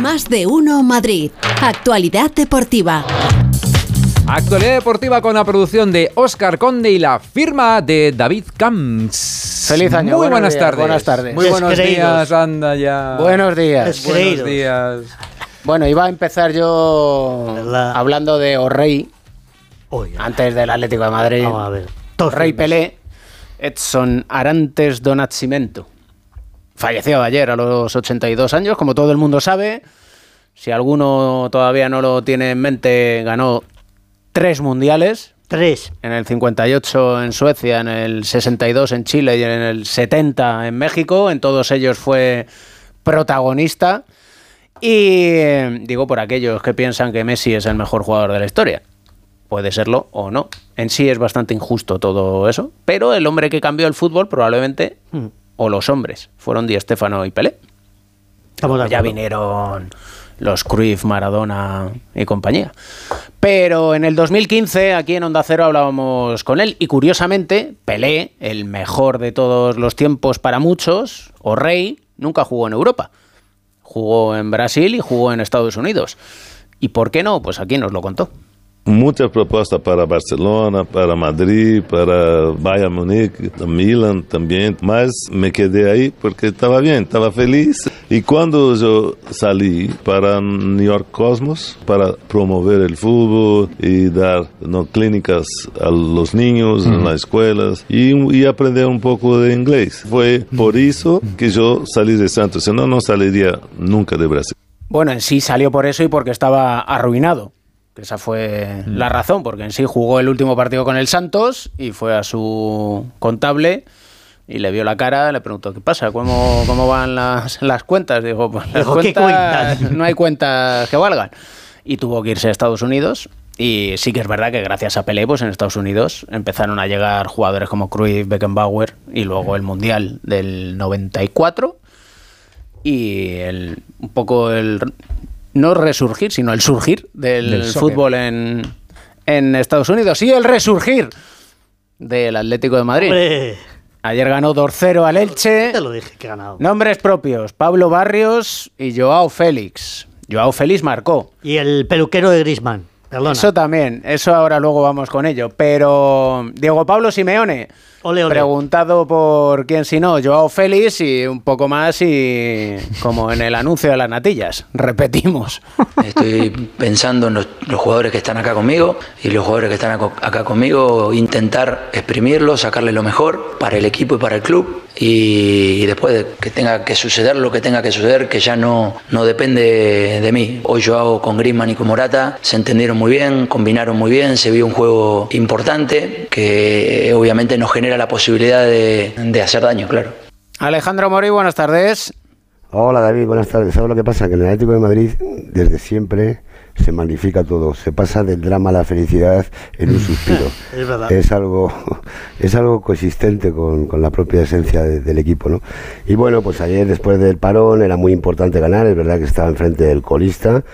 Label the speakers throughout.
Speaker 1: Más de uno Madrid. Actualidad deportiva.
Speaker 2: Actualidad deportiva con la producción de Oscar Conde y la firma de David Camps.
Speaker 3: Feliz año.
Speaker 2: Muy buenas
Speaker 3: días,
Speaker 2: tardes.
Speaker 3: Buenas tardes.
Speaker 2: Muy buenos
Speaker 4: Descreídos.
Speaker 2: días, anda ya.
Speaker 3: Buenos días.
Speaker 2: Buenos días.
Speaker 3: Bueno, iba a empezar yo hablando de O'Rey,
Speaker 4: Oye,
Speaker 3: antes del Atlético de Madrid.
Speaker 4: vamos a ver.
Speaker 3: Rey. Pelé, Edson Arantes do Nascimento. Falleció ayer a los 82 años, como todo el mundo sabe. Si alguno todavía no lo tiene en mente, ganó tres mundiales.
Speaker 4: Tres.
Speaker 3: En el 58 en Suecia, en el 62 en Chile y en el 70 en México. En todos ellos fue protagonista. Y eh, digo por aquellos que piensan que Messi es el mejor jugador de la historia. Puede serlo o no. En sí es bastante injusto todo eso. Pero el hombre que cambió el fútbol probablemente,
Speaker 4: Mm.
Speaker 3: O los hombres, fueron Di Stéfano y Pelé.
Speaker 4: Estamos
Speaker 3: Ya vinieron los Cruyff, Maradona y compañía. Pero en el 2015, aquí en Onda Cero hablábamos con él y curiosamente, Pelé, el mejor de todos los tiempos para muchos, o Rey, nunca jugó en Europa. Jugó en Brasil y jugó en Estados Unidos. ¿Y por qué no? Pues aquí nos lo contó.
Speaker 5: Muita proposta para Barcelona, para Madrid, para Bayern Múnich, Milan también, mas me quedé ahí porque estaba bien, estaba feliz. Y cuando yo salí para New York Cosmos para promover el fútbol y dar ¿no? clínicas a los niños en las escuelas y, y aprender un poco de inglés, fue por eso que yo salí de Santos, si no, no saliría nunca de Brasil.
Speaker 3: Bueno, en sí salió por eso y porque estaba arruinado. Esa fue la razón, porque en sí jugó el último partido con el Santos y fue a su contable y le vio la cara, le preguntó, ¿qué pasa? ¿Cómo, cómo van las, las cuentas? Dijo, pues las
Speaker 4: Dijo, ¿qué
Speaker 3: cuentas,
Speaker 4: cuentas?
Speaker 3: no hay cuentas que valgan. Y tuvo que irse a Estados Unidos. Y sí que es verdad que gracias a Pelé, pues en Estados Unidos empezaron a llegar jugadores como Cruyff, Beckenbauer y luego el Mundial del 94 y el, un poco el no resurgir, sino el surgir del, fútbol en, en Estados Unidos y el resurgir del Atlético de Madrid.
Speaker 4: Hombre,
Speaker 3: Ayer ganó 2-0 al Elche.
Speaker 4: te lo dije que ganado.
Speaker 3: Nombres propios, Pablo Barrios y Joao Félix. Joao Félix marcó.
Speaker 4: Y el peluquero de Grisman. Perdona.
Speaker 3: Eso también, eso ahora luego vamos con ello. Pero Diego Pablo Simeone,
Speaker 4: Ole, ole.
Speaker 3: preguntado por quién si no, Joao Félix y un poco más y como en el anuncio de las natillas, repetimos.
Speaker 6: Estoy pensando en los, los jugadores que están acá conmigo y los jugadores que están acá conmigo, intentar exprimirlos, sacarle lo mejor para el equipo y para el club. Y, después de que tenga que suceder lo que tenga que suceder, que ya no, no depende de mí. Hoy yo hago con Griezmann y con Morata, se entendieron muy bien, combinaron muy bien, se vio un juego importante que obviamente nos genera la posibilidad de, de hacer daño, claro.
Speaker 3: Alejandro Mori, buenas tardes.
Speaker 7: Hola David, buenas tardes. ¿Sabes lo que pasa? Que en el Atlético de Madrid desde siempre se magnifica todo, se pasa del drama a la felicidad en un suspiro.
Speaker 4: Es verdad.
Speaker 7: Es algo, es algo consistente con, con la propia esencia de- del equipo, ¿no? Y bueno, pues ayer después del parón era muy importante ganar, es verdad que estaba enfrente del colista,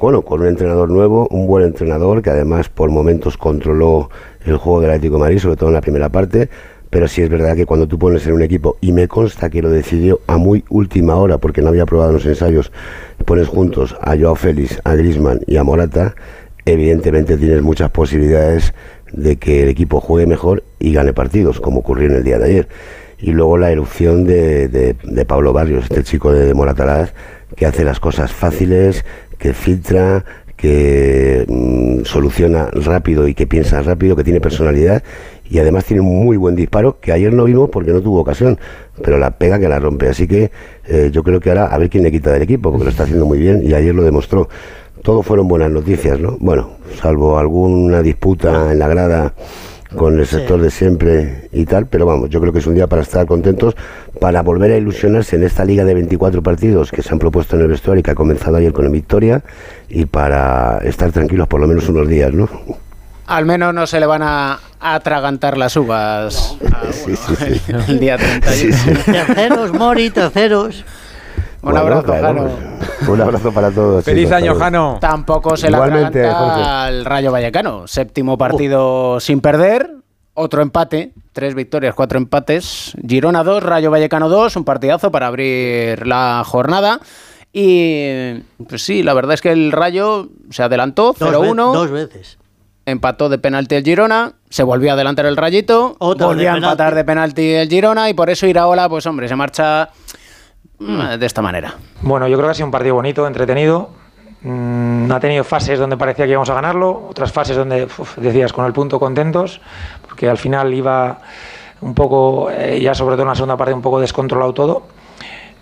Speaker 7: bueno, con un entrenador nuevo, un buen entrenador que además por momentos controló el juego del Atlético de Madrid, sobre todo en la primera parte, pero sí es verdad que cuando tú pones en un equipo, y me consta que lo decidió a muy última hora, porque no había probado en los ensayos, pones juntos a Joao Félix, a Grisman y a Morata, evidentemente tienes muchas posibilidades de que el equipo juegue mejor y gane partidos, como ocurrió en el día de ayer. Y luego la erupción de, de- Pablo Barrios, este chico de, de Moratalaz, que hace las cosas fáciles, que filtra, que mm, soluciona rápido y que piensa rápido, que tiene personalidad y además tiene un muy buen disparo que ayer no vimos porque no tuvo ocasión, pero la pega que la rompe. Así que eh, yo creo que ahora a ver quién le quita del equipo porque lo está haciendo muy bien y ayer lo demostró. Todo fueron buenas noticias, ¿no? Bueno, salvo alguna disputa en la grada con el sector de siempre y tal, pero vamos, yo creo que es un día para estar contentos, para volver a ilusionarse en esta liga de 24 partidos que se han propuesto en el vestuario y que ha comenzado ayer con el Victoria y para estar tranquilos por lo menos unos días, ¿no?
Speaker 3: Al menos no se le van a atragantar las uvas a
Speaker 7: Sí, sí, sí.
Speaker 3: uno el día 31.
Speaker 7: Sí, sí.
Speaker 4: Terceros, Mori, terceros.
Speaker 3: Un
Speaker 7: Bueno,
Speaker 3: abrazo,
Speaker 7: claro,
Speaker 3: Jano.
Speaker 7: Un abrazo para todos.
Speaker 2: Feliz
Speaker 7: chicos,
Speaker 2: año. Jano.
Speaker 3: Tampoco se le
Speaker 7: Igualmente,
Speaker 3: atraganta
Speaker 7: Jorge.
Speaker 3: al Rayo Vallecano. Séptimo partido sin perder, otro empate, tres victorias, cuatro empates. Girona 2, Rayo Vallecano 2, un partidazo para abrir la jornada. Y pues sí, la verdad es que el Rayo se adelantó
Speaker 4: Dos, ve-
Speaker 3: 0-1,
Speaker 4: dos veces.
Speaker 3: Empató de penalti el Girona, se volvió a adelantar el Rayito,
Speaker 4: Otra
Speaker 3: volvió a empatar de penalti el Girona y por eso Iraola, pues hombre, se marcha mm, de esta manera.
Speaker 8: Bueno, yo creo que ha sido un partido bonito, entretenido. Mm, ha tenido fases donde parecía que íbamos a ganarlo, otras fases donde uf, decías con el punto contentos, porque al final iba un poco, eh, ya sobre todo en la segunda parte, un poco descontrolado todo.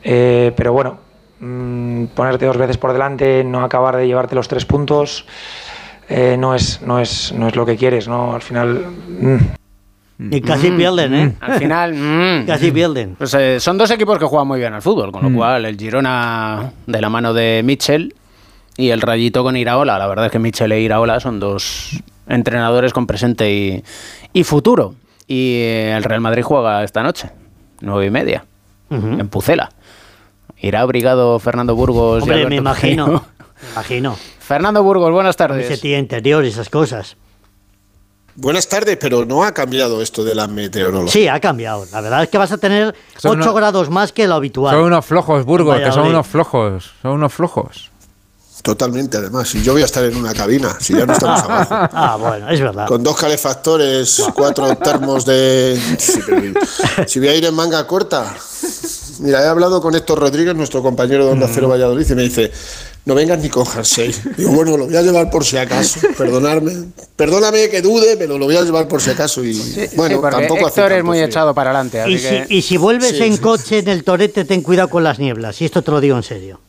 Speaker 8: Eh, pero bueno, mm, ponerte dos veces por delante, no acabar de llevarte los tres puntos, eh, no, es, no, es, no es lo que quieres, ¿no? Al final. mm,
Speaker 4: Y casi pierden, ¿eh?
Speaker 3: Al final, mm,
Speaker 4: Casi pierden.
Speaker 3: Pues, eh, son dos equipos que juegan muy bien al fútbol, con lo cual el Girona de la mano de Mitchell y el Rayito con Iraola. La verdad es que Mitchell e Iraola son dos entrenadores con presente y, y futuro. Y eh, el Real Madrid juega esta noche, nueve y media, en Pucela. Irá abrigado Fernando Burgos. y
Speaker 4: Hombre,
Speaker 3: Alberto
Speaker 4: me imagino. Me imagino.
Speaker 3: Fernando Burgos, buenas
Speaker 4: Ese
Speaker 3: tardes.
Speaker 4: tía interior y esas cosas.
Speaker 9: Buenas tardes, pero no ha cambiado esto de la meteorología.
Speaker 4: Sí, ha cambiado. La verdad es que vas a tener
Speaker 2: Son
Speaker 4: 8
Speaker 2: una-
Speaker 4: grados más que lo habitual.
Speaker 2: Son unos flojos, Burgos, que son unos flojos. Son unos flojos.
Speaker 9: Totalmente, además. Y yo voy a estar en una cabina, si ya no estamos abajo.
Speaker 4: Ah, bueno, es verdad.
Speaker 9: Con dos calefactores, cuatro termos de. Sí, si voy a ir en manga corta. Mira, he hablado con Héctor Rodríguez, nuestro compañero de Onda Cero Valladolid, y me dice: No vengas ni con jersey. Digo, bueno, lo voy a llevar por si acaso. Perdonarme. Perdóname que dude, pero lo voy a llevar por si acaso. Y bueno,
Speaker 3: Sí,
Speaker 9: tampoco hace
Speaker 3: Héctor es muy
Speaker 9: frío.
Speaker 3: echado para adelante. así
Speaker 4: Y si,
Speaker 3: que-
Speaker 4: y si vuelves
Speaker 9: Sí,
Speaker 4: en
Speaker 9: sí.
Speaker 4: coche en el torete, ten cuidado con las nieblas. Y esto te lo digo en serio.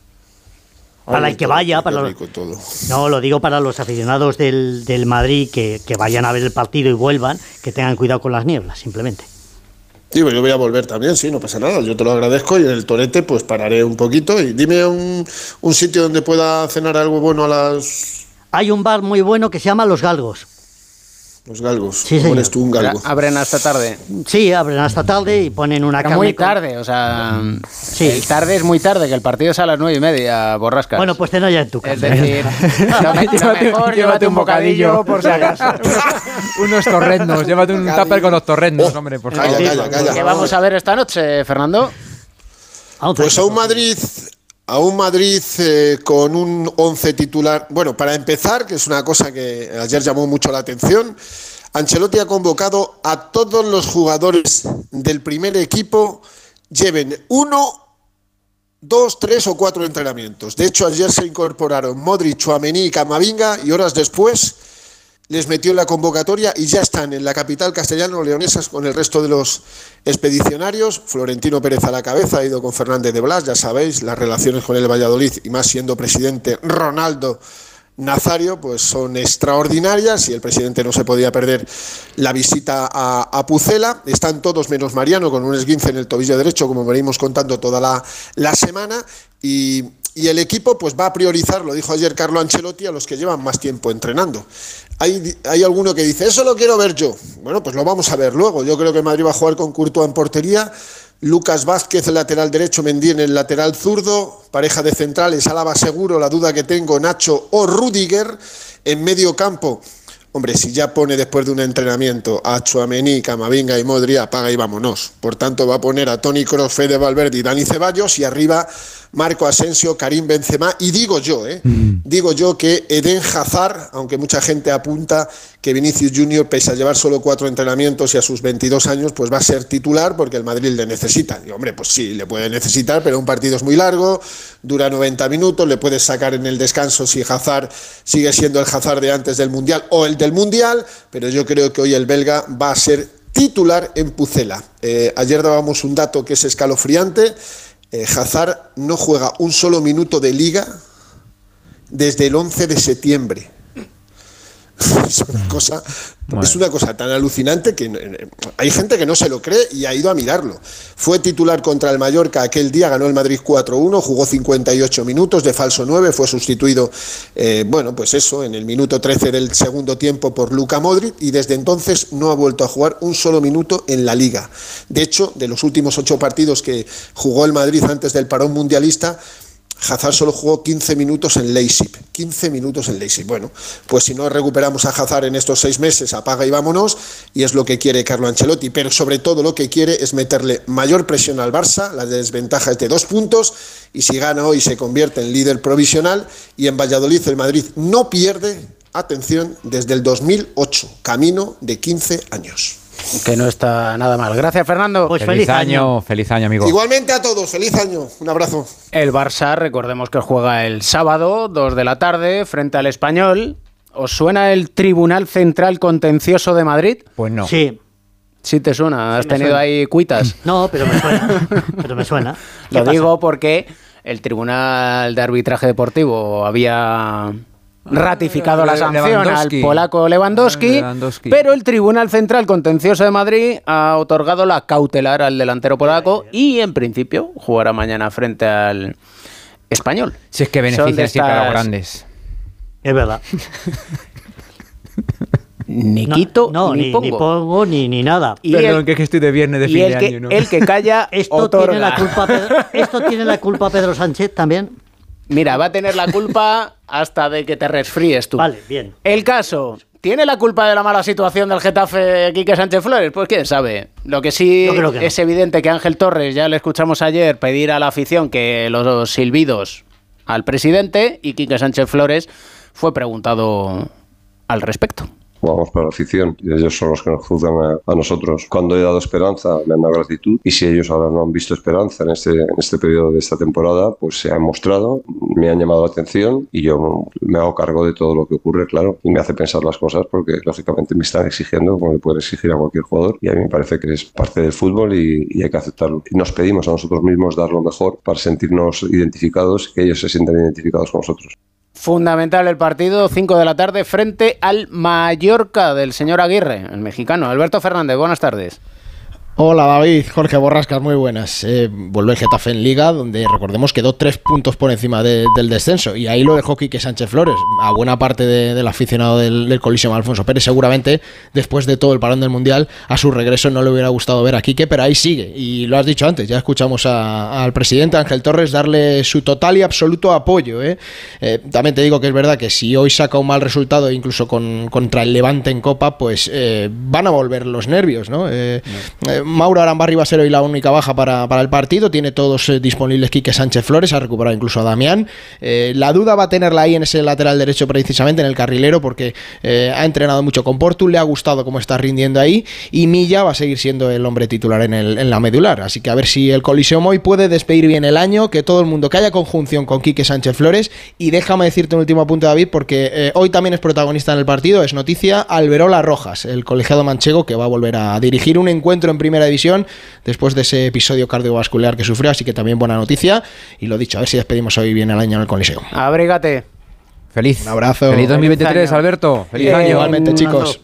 Speaker 4: Para
Speaker 9: Ay,
Speaker 4: el que vaya, para los-
Speaker 9: todo.
Speaker 4: No, lo digo para los aficionados del, del Madrid que, que vayan a ver el partido y vuelvan, que tengan cuidado con las nieblas, simplemente.
Speaker 9: Pues yo voy a volver también, sí, no pasa nada. Yo te lo agradezco y en el torete pues pararé un poquito y dime un, un sitio donde pueda cenar algo bueno a las,
Speaker 4: Hay un bar muy bueno que se llama Los Galgos.
Speaker 9: Los galgos.
Speaker 4: Sí,
Speaker 9: ¿Cómo
Speaker 4: señor.
Speaker 9: eres tú un galgo?
Speaker 3: Abren hasta tarde.
Speaker 4: Sí, abren hasta tarde y ponen una
Speaker 3: Pero
Speaker 4: carne.
Speaker 3: muy
Speaker 4: con-
Speaker 3: tarde, o sea,
Speaker 4: Sí.
Speaker 3: el tarde es muy tarde, que el partido es a las nueve y media, borrascas.
Speaker 4: Bueno, pues cena ya en tu casa.
Speaker 3: es decir, mejor, llévate un bocadillo por si acaso.
Speaker 2: unos torrendos. Llévate un tupper con los torrendos, hombre, por
Speaker 9: Calla,
Speaker 2: favor.
Speaker 9: calla, calla.
Speaker 3: ¿Qué vamos a ver esta noche, Fernando?
Speaker 9: Pues a un Madrid, a un Madrid eh, con un 11 titular. Bueno, para empezar, que es una cosa que ayer llamó mucho la atención, Ancelotti ha convocado a todos los jugadores del primer equipo, lleven uno, dos, tres o cuatro entrenamientos. De hecho, ayer se incorporaron Modric, Chouameni y Camavinga y horas después les metió en la convocatoria y ya están en la capital castellano-leonesas con el resto de los expedicionarios. Florentino Pérez a la cabeza, ha ido con Fernández de Blas, ya sabéis, las relaciones con el Valladolid y más siendo presidente Ronaldo Nazario, pues son extraordinarias y el presidente no se podía perder la visita a, a Pucela. Están todos menos Mariano con un esguince en el tobillo derecho, como venimos contando toda la, la semana. Y, y el equipo pues va a priorizar, lo dijo ayer Carlo Ancelotti, a los que llevan más tiempo entrenando. Hay, hay alguno que dice, eso lo quiero ver yo. Bueno, pues lo vamos a ver luego. Yo creo que Madrid va a jugar con Courtois en portería. Lucas Vázquez, lateral derecho, Mendy en el lateral zurdo, pareja de centrales, Álava seguro, la duda que tengo, Nacho o Rudiger, en medio campo. Hombre, si ya pone después de un entrenamiento a Chuamení, Camavinga y Modri, apaga y vámonos. Por tanto, va a poner a Tony Kroos, Fede Valverde y Dani Ceballos y arriba Marco Asensio, Karim Benzema y digo yo, ¿eh? digo yo que Eden Hazard, aunque mucha gente apunta que Vinicius Junior, pese a llevar solo cuatro entrenamientos y a sus 22 años, pues va a ser titular porque el Madrid le necesita. Y hombre, pues sí, le puede necesitar, pero un partido es muy largo, dura 90 minutos, le puedes sacar en el descanso si Hazard sigue siendo el Hazard de antes del Mundial o el del Mundial, pero yo creo que hoy el belga va a ser titular en Pucela. Eh, ayer dábamos un dato que es escalofriante. Eh, no juega un solo minuto de liga desde el 11 de septiembre. Es una cosa, es una cosa tan alucinante que eh, hay gente que no se lo cree y ha ido a mirarlo. Fue titular contra el Mallorca aquel día, ganó el Madrid 4-1, jugó 58 minutos de falso 9, fue sustituido, eh, bueno, pues eso, en el minuto 13 del segundo tiempo por Luka Modric y desde entonces no ha vuelto a jugar un solo minuto en la liga. De hecho, de los últimos ocho partidos que jugó el Madrid antes del parón mundialista, Hazard solo jugó 15 minutos en Leipzig. 15 minutos en Leipzig. Bueno, pues si no recuperamos a Hazard en estos seis meses, apaga y vámonos. Y es lo que quiere Carlo Ancelotti. Pero sobre todo lo que quiere es meterle mayor presión al Barça. La desventaja es de dos puntos. Y si gana hoy se convierte en líder provisional. Y en Valladolid el Madrid no pierde, atención, desde el 2008. Camino de 15 años.
Speaker 3: Que no está nada mal. Gracias, Fernando.
Speaker 4: Pues
Speaker 2: Feliz, año, feliz año, amigo.
Speaker 9: Igualmente a todos, feliz año. Un abrazo.
Speaker 3: El Barça, recordemos que juega el sábado, 2 de la tarde, frente al Español. ¿Os suena el Tribunal Central Contencioso de Madrid?
Speaker 2: Pues no.
Speaker 4: Sí.
Speaker 3: Sí te suena, has tenido
Speaker 4: suena.
Speaker 3: ahí cuitas.
Speaker 4: No, pero me suena. pero me suena. ¿Qué
Speaker 3: Lo
Speaker 4: pasa?
Speaker 3: digo porque el Tribunal de Arbitraje Deportivo había ratificado la sanción al polaco Lewandowski,
Speaker 2: Lewandowski.
Speaker 3: pero el Tribunal Central Contencioso de Madrid ha otorgado la cautelar al delantero polaco y en principio jugará mañana frente al español.
Speaker 2: Si es que
Speaker 3: de
Speaker 2: benefician siempre a los grandes.
Speaker 4: Es verdad.
Speaker 3: Ni
Speaker 4: No,
Speaker 3: quito
Speaker 4: no,
Speaker 3: ni,
Speaker 4: ni,
Speaker 3: pongo.
Speaker 4: ni pongo ni, ni nada.
Speaker 3: Y el,
Speaker 2: que es que estoy de viernes de
Speaker 3: y el que, el que calla
Speaker 4: Esto
Speaker 3: otorga.
Speaker 4: tiene, la culpa Pedro, esto tiene la culpa Pedro Sánchez también.
Speaker 3: Mira, va a tener la culpa hasta de que te resfríes tú.
Speaker 4: Vale, bien.
Speaker 3: El caso. ¿Tiene la culpa de la mala situación del Getafe Quique Sánchez Flores? Pues quién sabe. Lo que sí
Speaker 4: que no.
Speaker 3: es evidente que Ángel Torres, ya le escuchamos ayer pedir a la afición que los silbidos al presidente y Quique Sánchez Flores fue preguntado al respecto.
Speaker 10: Jugamos para la afición y ellos son los que nos juzgan a, nosotros. Cuando he dado esperanza, me han dado gratitud y si ellos ahora no han visto esperanza en este, en este periodo de esta temporada, pues se han mostrado, me han llamado la atención y yo me hago cargo de todo lo que ocurre, claro, y me hace pensar las cosas porque lógicamente me están exigiendo como le puede exigir a cualquier jugador y a mí me parece que es parte del fútbol y, y hay que aceptarlo. Y nos pedimos a nosotros mismos dar lo mejor para sentirnos identificados y que ellos se sientan identificados con nosotros.
Speaker 3: Fundamental el partido, 5 de la tarde, frente al Mallorca del señor Aguirre, el mexicano. Alberto Fernández, buenas tardes.
Speaker 11: Hola David, Jorge Borrascas, muy buenas. Eh, vuelve el Getafe en Liga, donde recordemos quedó tres puntos por encima de- del descenso. Y ahí lo dejó Quique Sánchez Flores, a buena parte de- del aficionado del, del Coliseum Alfonso Pérez. Seguramente, después de todo el parón del Mundial, a su regreso no le hubiera gustado ver a Quique, pero ahí sigue. Y lo has dicho antes, ya escuchamos a- al presidente Ángel Torres darle su total y absoluto apoyo. ¿eh? Eh, también te digo que es verdad que si hoy saca un mal resultado, incluso con, contra el Levante en Copa, pues van a volver los nervios, ¿no? Mauro Arambarri va a ser hoy la única baja para, para el partido. Tiene todos eh, disponibles Quique Sánchez Flores, ha recuperado incluso a Damián. Eh, la duda va a tenerla ahí en ese lateral derecho, precisamente en el carrilero, porque eh, ha entrenado mucho con Portu, le ha gustado cómo está rindiendo ahí. Y Milla va a seguir siendo el hombre titular en, el- en la medular. Así que a ver si el Coliseum hoy puede despedir bien el año, que todo el mundo, que haya conjunción con Quique Sánchez Flores. Y déjame decirte un último apunte, David, porque hoy también es protagonista en el partido, es noticia, Alberola Rojas, el colegiado manchego que va a volver a dirigir un encuentro en primera división después de ese episodio cardiovascular que sufrió, así que también buena noticia. Y lo dicho, a ver si despedimos hoy bien el año en el Coliseo.
Speaker 3: Abrígate.
Speaker 2: Feliz.
Speaker 11: Un abrazo.
Speaker 2: Feliz 2023,
Speaker 3: año.
Speaker 2: Alberto. Feliz
Speaker 3: Eh,
Speaker 2: año.
Speaker 11: Igualmente, chicos.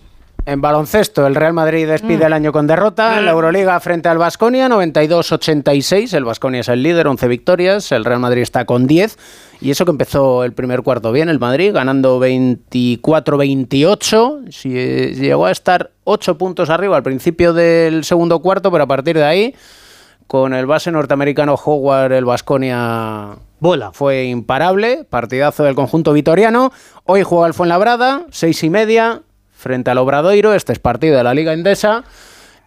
Speaker 3: En baloncesto, el Real Madrid despide el año con derrota. En la Euroliga frente al Basconia, 92-86. El Basconia es el líder, 11 victorias. El Real Madrid está con 10. Y eso que empezó el primer cuarto bien, el Madrid, ganando 24-28. Si, eh, Llegó a estar 8 puntos arriba al principio del segundo cuarto, pero a partir de ahí, con el base norteamericano Howard, el Basconia
Speaker 4: Bola.
Speaker 3: fue imparable, partidazo del conjunto vitoriano. Hoy juega el Fuenlabrada, seis y media, frente al Obradoiro. Este es partido de la Liga Endesa.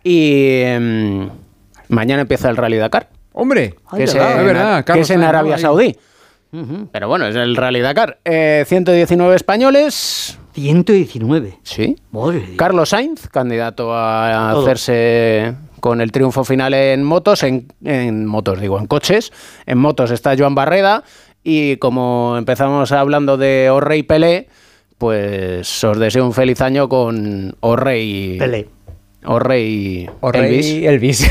Speaker 3: Y em, mañana empieza el Rally Dakar,
Speaker 2: Hombre,
Speaker 3: que, es, en,
Speaker 2: verdad,
Speaker 3: que es en Arabia
Speaker 2: ahí.
Speaker 3: Saudí. Pero bueno, es el Rally Dakar. Eh, 119 españoles.
Speaker 4: 119.
Speaker 3: Sí.
Speaker 4: Madre.
Speaker 3: Carlos Sainz, candidato a
Speaker 4: Todo.
Speaker 3: hacerse con el triunfo final en motos, en, en motos digo, en coches. En motos está Joan Barreda y como empezamos hablando de Orre y Pelé, pues os deseo un feliz año con Orre y
Speaker 4: Pelé.
Speaker 3: Orre y
Speaker 2: Orrey
Speaker 3: Elvis.
Speaker 2: Elvis.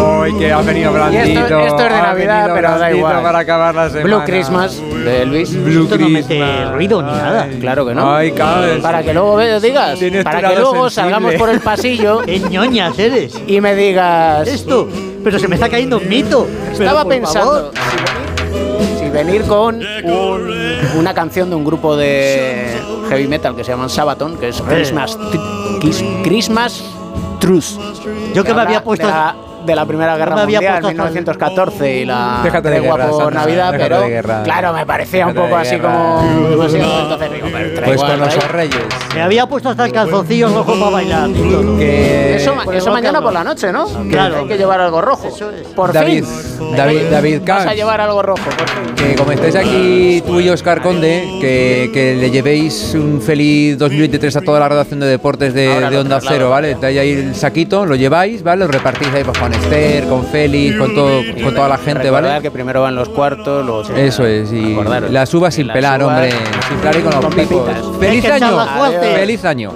Speaker 2: Hoy que ha venido
Speaker 3: Y
Speaker 2: blandito.
Speaker 3: esto, esto es de Navidad, pero da igual.
Speaker 2: para acabar la semana.
Speaker 3: Blue Christmas de Elvis.
Speaker 2: Blue
Speaker 4: Esto no mete
Speaker 2: Christmas.
Speaker 4: ruido ni nada.
Speaker 2: Ay.
Speaker 3: Claro que no.
Speaker 2: Ay.
Speaker 3: Para que luego ve- digas, para que luego
Speaker 2: sensible.
Speaker 3: salgamos por el pasillo
Speaker 4: ¡Qué ñoñas eres!
Speaker 3: y me digas.
Speaker 4: Esto, pero se me está cayendo un mito.
Speaker 3: Estaba pensando
Speaker 4: favor.
Speaker 3: Si venir, con un- una canción de un grupo de heavy metal que se llaman Sabaton, que es Christmas, Tr- Kiss- Christmas Truth.
Speaker 4: Yo que me había puesto-
Speaker 3: la, de la Primera Guerra
Speaker 4: había
Speaker 3: Mundial,
Speaker 4: puesto hasta el-
Speaker 3: 1914 y la
Speaker 2: Déjate de
Speaker 3: tregua
Speaker 2: guerra,
Speaker 3: por
Speaker 2: Sandra,
Speaker 3: Navidad, pero
Speaker 2: de guerra.
Speaker 3: claro, me parecía un poco así como demasiado. Entonces digo, pero
Speaker 2: Pues con los reyes.
Speaker 4: Me había puesto hasta el calzoncillo rojo para bailar.
Speaker 2: Que
Speaker 3: Eso, eso mañana por la noche, ¿no? Que
Speaker 4: Claro.
Speaker 3: hay que llevar algo rojo. Por
Speaker 2: David,
Speaker 3: fin.
Speaker 2: David, David
Speaker 3: Vas a llevar algo rojo, por fin.
Speaker 2: Que como estáis aquí tú y Oscar Conde, que, que le llevéis un feliz 2023 a toda la redacción de deportes de, Onda Cero, ¿vale? Traéis ahí el saquito, lo lleváis, ¿vale? Lo repartís ahí pues, con Esther, con Félix, con, todo, con toda la gente, ¿vale?
Speaker 3: que primero van los cuartos, luego se-
Speaker 2: Eso es, y
Speaker 3: Acordaros.
Speaker 2: las uvas sin
Speaker 3: las
Speaker 2: pelar,
Speaker 3: uvas
Speaker 2: hombre. Sin pelar y con los pipos. ¡Feliz año! ¡Feliz año!